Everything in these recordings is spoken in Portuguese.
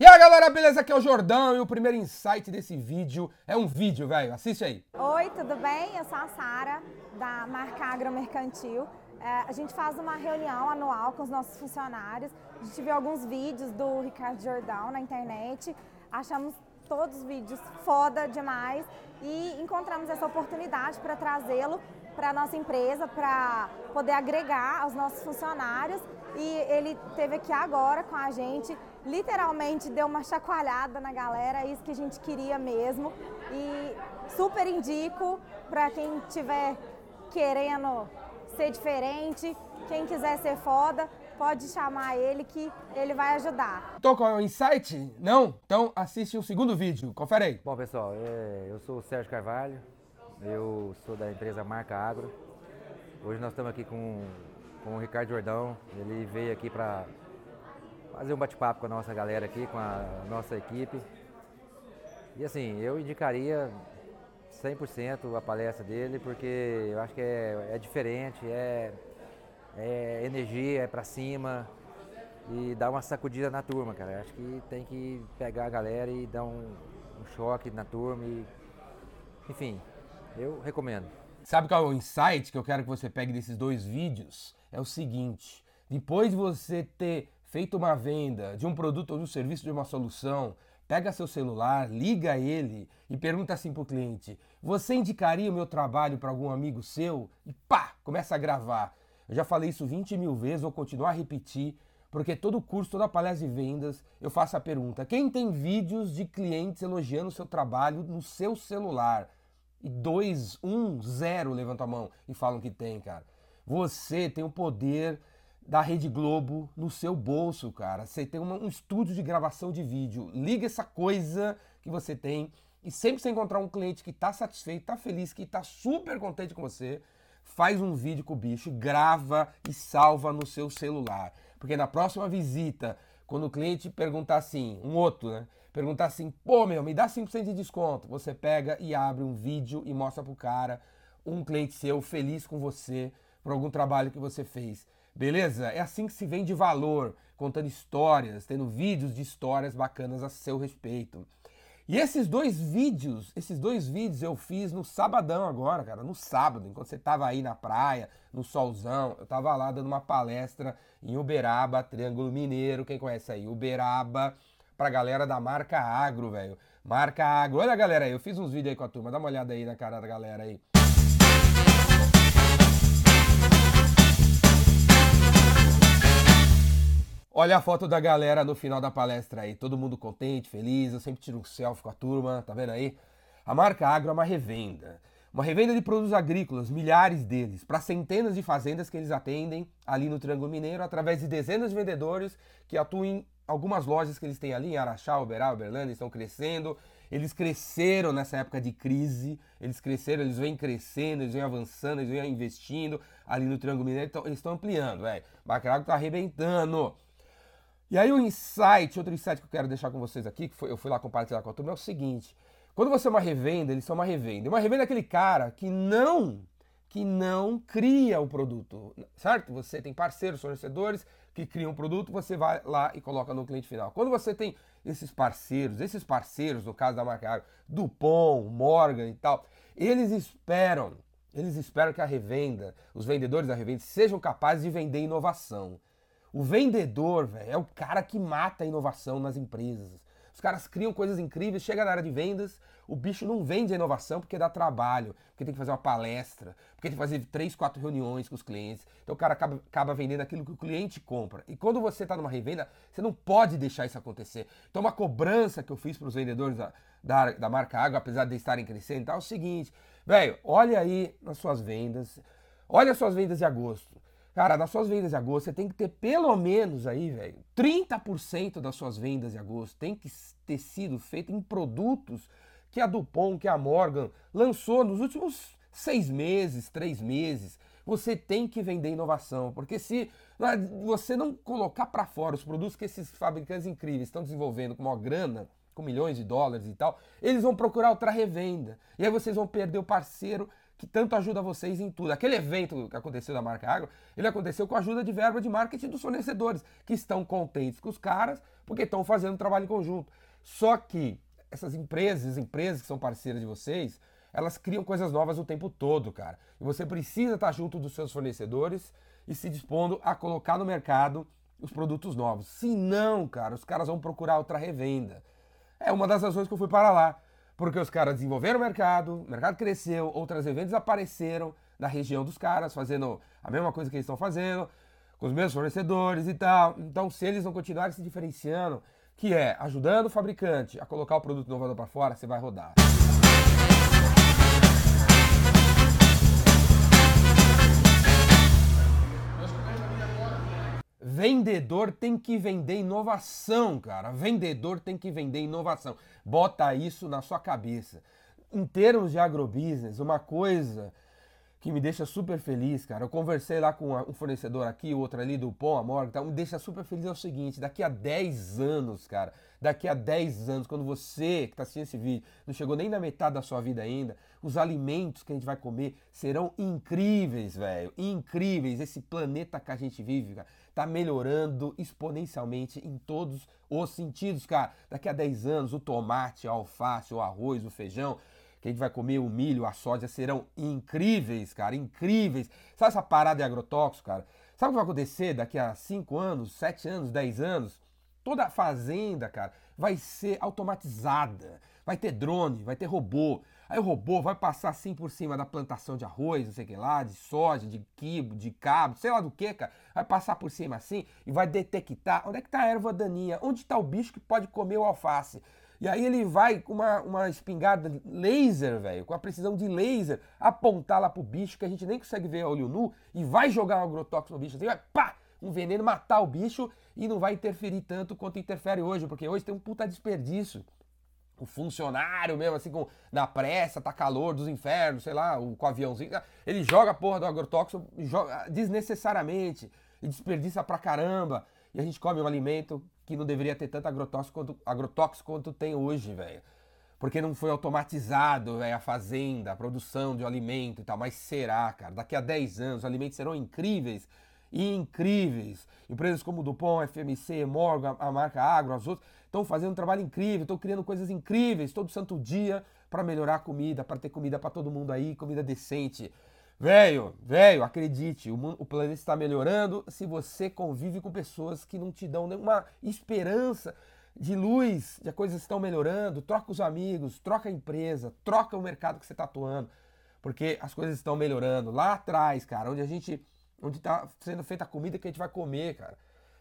E aí galera, beleza? Aqui é o Jordão e o primeiro insight desse vídeo é um vídeo, velho. Assiste aí. Oi, tudo bem? Eu sou a Sara, da marca Agromercantil. É, a gente faz uma reunião anual com os nossos funcionários. A gente viu alguns vídeos do Ricardo Jordão na internet. Achamos todos os vídeos foda demais e encontramos essa oportunidade para trazê-lo para a nossa empresa, para poder agregar aos nossos funcionários. E ele teve aqui agora com a gente, literalmente deu uma chacoalhada na galera, é isso que a gente queria mesmo. E super indico para quem estiver querendo ser diferente, quem quiser ser foda, pode chamar ele que ele vai ajudar. Tô com o insight? Não? Então assiste o um segundo vídeo, confere aí. Bom pessoal, é, eu sou o Sérgio Carvalho, eu sou da empresa Marca Agro. Hoje nós estamos aqui com, com o Ricardo Jordão, ele veio aqui para fazer um bate-papo com a nossa galera aqui, com a nossa equipe. E assim, eu indicaria 100% a palestra dele, porque eu acho que é, é diferente, é, é energia, é para cima e dá uma sacudida na turma, cara. Eu acho que tem que pegar a galera e dar um, um choque na turma e, enfim, eu recomendo. Sabe qual é o insight que eu quero que você pegue desses dois vídeos? É o seguinte: depois de você ter feito uma venda de um produto ou de um serviço de uma solução, pega seu celular, liga ele e pergunta assim pro cliente: "Você indicaria o meu trabalho para algum amigo seu?" E pá, começa a gravar. Eu já falei isso 20 mil vezes, vou continuar a repetir, porque todo curso, toda palestra de vendas, eu faço a pergunta: quem tem vídeos de clientes elogiando o seu trabalho no seu celular? E dois, um, zero levantam a mão e falam que tem, cara. Você tem o poder da Rede Globo no seu bolso, cara. Você tem uma, um estúdio de gravação de vídeo. Liga essa coisa que você tem e sempre você encontrar um cliente que está satisfeito, está feliz, que está super contente com você, faz um vídeo com o bicho, grava e salva no seu celular. Porque na próxima visita, quando o cliente perguntar assim, um outro, né? Perguntar assim, pô meu, me dá 5% de desconto. Você pega e abre um vídeo e mostra pro cara, um cliente seu feliz com você por algum trabalho que você fez. Beleza? É assim que se vende valor, contando histórias, tendo vídeos de histórias bacanas a seu respeito. E esses dois vídeos, esses dois vídeos eu fiz no sabadão agora, cara, no sábado, enquanto você tava aí na praia, no solzão, eu tava lá dando uma palestra em Uberaba, Triângulo Mineiro, quem conhece aí? Uberaba, pra galera da marca Agro, velho. Marca Agro. Olha, galera aí, eu fiz uns vídeos aí com a turma, dá uma olhada aí na cara da galera aí. Olha a foto da galera no final da palestra aí, todo mundo contente, feliz, eu sempre tiro um selfie com a turma, tá vendo aí? A marca Agro é uma revenda, uma revenda de produtos agrícolas, milhares deles, para centenas de fazendas que eles atendem ali no Triângulo Mineiro, através de dezenas de vendedores que atuam em algumas lojas que eles têm ali em Araxá, Uberá, Uberlândia, estão crescendo. Eles cresceram nessa época de crise, eles cresceram, eles vêm crescendo, eles vêm avançando, eles vêm investindo ali no Triângulo Mineiro, então, eles estão ampliando, velho. Marca Agro tá arrebentando. E aí o insight, outro insight que eu quero deixar com vocês aqui, que foi, eu fui lá compartilhar com a turma, é o seguinte. Quando você é uma revenda, eles são uma revenda. Uma revenda é aquele cara que não, que não cria o produto, certo? Você tem parceiros, fornecedores que criam o produto, você vai lá e coloca no cliente final. Quando você tem esses parceiros, esses parceiros, no caso da marca Dupont, Morgan e tal, eles esperam, eles esperam que a revenda, os vendedores da revenda sejam capazes de vender inovação. O vendedor, velho, é o cara que mata a inovação nas empresas. Os caras criam coisas incríveis, chega na área de vendas, o bicho não vende a inovação porque dá trabalho, porque tem que fazer uma palestra, porque tem que fazer três, quatro reuniões com os clientes. Então o cara acaba, acaba vendendo aquilo que o cliente compra. E quando você está numa revenda, você não pode deixar isso acontecer. Então uma cobrança que eu fiz para os vendedores da, da, da marca Água, apesar de estarem crescendo, tá, é o seguinte, velho, olha aí nas suas vendas, olha as suas vendas de agosto. Cara, nas suas vendas de agosto, você tem que ter pelo menos aí, velho, 30% das suas vendas de agosto tem que ter sido feito em produtos que a Dupont, que a Morgan lançou nos últimos seis meses, três meses. Você tem que vender inovação, porque se você não colocar para fora os produtos que esses fabricantes incríveis estão desenvolvendo com uma grana, com milhões de dólares e tal, eles vão procurar outra revenda. E aí vocês vão perder o parceiro que tanto ajuda vocês em tudo. Aquele evento que aconteceu da marca Agro, ele aconteceu com a ajuda de verba de marketing dos fornecedores, que estão contentes com os caras, porque estão fazendo trabalho em conjunto. Só que essas empresas, empresas que são parceiras de vocês, elas criam coisas novas o tempo todo, cara. E você precisa estar junto dos seus fornecedores e se dispondo a colocar no mercado os produtos novos. Se não, cara, os caras vão procurar outra revenda. É uma das razões que eu fui para lá. Porque os caras desenvolveram o mercado, o mercado cresceu, outras revendas apareceram na região dos caras, fazendo a mesma coisa que eles estão fazendo, com os mesmos fornecedores e tal. Então, se eles não continuarem se diferenciando, que é ajudando o fabricante a colocar o produto inovador para fora, você vai rodar. Vendedor tem que vender inovação, cara. Vendedor tem que vender inovação. Bota isso na sua cabeça. Em termos de agrobusiness, uma coisa que me deixa super feliz, cara. Eu conversei lá com um fornecedor aqui, outro ali do Pão, a tá? me deixa super feliz é o seguinte, daqui a 10 anos, cara, daqui a 10 anos, quando você que está assistindo esse vídeo não chegou nem na metade da sua vida ainda, os alimentos que a gente vai comer serão incríveis, velho. Incríveis. Esse planeta que a gente vive, cara, tá melhorando exponencialmente em todos os sentidos, cara. Daqui a 10 anos, o tomate, a alface, o arroz, o feijão, que a gente vai comer, o milho, a soja, serão incríveis, cara, incríveis. Sabe essa parada de agrotóxico, cara? Sabe o que vai acontecer daqui a 5 anos, 7 anos, 10 anos? Toda a fazenda, cara, vai ser automatizada. Vai ter drone, vai ter robô. Aí o robô vai passar assim por cima da plantação de arroz, não sei o que lá, de soja, de quibo, de cabo, sei lá do que, cara. Vai passar por cima assim e vai detectar onde é que tá a erva daninha, onde está o bicho que pode comer o alface. E aí ele vai com uma, uma espingarda laser, velho, com a precisão de laser, apontar lá pro bicho que a gente nem consegue ver a olho nu e vai jogar um agrotóxico no bicho assim, vai pá, um veneno matar o bicho e não vai interferir tanto quanto interfere hoje, porque hoje tem um puta desperdício. Funcionário mesmo, assim, com, na pressa, tá calor dos infernos, sei lá, o, com aviãozinho. Ele joga a porra do agrotóxico joga, desnecessariamente e desperdiça pra caramba. E a gente come um alimento que não deveria ter tanto agrotóxico quanto, agrotóxico quanto tem hoje, velho. Porque não foi automatizado véio, a fazenda, a produção de alimento e tal. Mas será, cara? Daqui a 10 anos, os alimentos serão incríveis incríveis. Empresas como Dupont, FMC, Morgan, a marca Agro, as outras, estão fazendo um trabalho incrível, estão criando coisas incríveis todo santo dia para melhorar a comida, para ter comida para todo mundo aí, comida decente. Velho, velho, acredite, o, mundo, o planeta está melhorando se você convive com pessoas que não te dão nenhuma esperança de luz, de coisas estão melhorando. Troca os amigos, troca a empresa, troca o mercado que você está atuando, porque as coisas estão melhorando. Lá atrás, cara, onde a gente onde está sendo feita a comida que a gente vai comer, cara.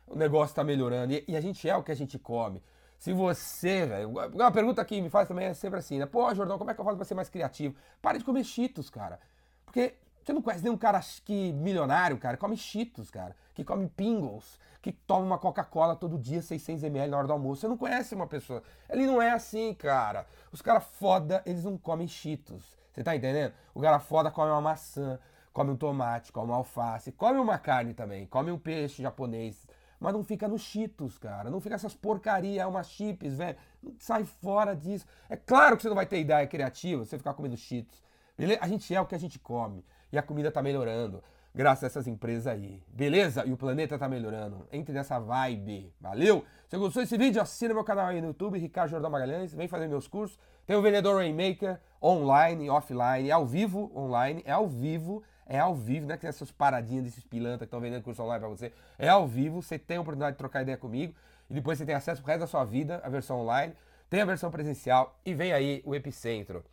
O negócio está melhorando. E, e, a gente é o que a gente come. Se você, velho. Uma pergunta que me faz também é sempre assim, né? Pô, Jordão, como é que eu faço pra ser mais criativo? Pare de comer cheetos, cara. Porque você não conhece nenhum cara que milionário, cara, come cheetos, cara. Que come pingles. Que toma uma Coca-Cola todo dia, 600ml na hora do almoço. Você não conhece uma pessoa. Ele não é assim, cara. Os caras foda, eles não comem cheetos. Você tá entendendo? O cara foda come uma maçã come um tomate, come uma alface, come uma carne também, come um peixe japonês, mas não fica nos cheetos, cara. Não fica essas porcaria, umas chips, velho. Sai fora disso. É claro que você não vai ter ideia criativa se você ficar comendo cheetos. Beleza? A gente é o que a gente come. E a comida tá melhorando. Graças a essas empresas aí. Beleza? E o planeta tá melhorando. Entre nessa vibe. Valeu? Se gostou desse vídeo, assina meu canal aí no YouTube, Ricardo Jordão Magalhães. Vem fazer meus cursos. Tem o Vendedor Rainmaker online, offline, é ao vivo, online, é ao vivo é ao vivo, não é que tem essas paradinhas desses pilantras que estão vendendo curso online para você. É ao vivo, você tem a oportunidade de trocar ideia comigo e depois você tem acesso pro resto da sua vida, a versão online, tem a versão presencial e vem aí o Epicentro.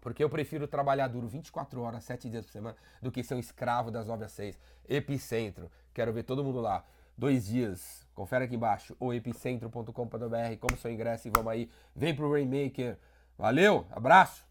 Porque eu prefiro trabalhar duro 24 horas, 7 dias por semana, do que ser um escravo das 9 às 6. Epicentro. Quero ver todo mundo lá. Dois dias. Confere aqui embaixo. O epicentro.com.br. Como seu ingresso e vamos aí. Vem pro Rainmaker. Valeu, abraço.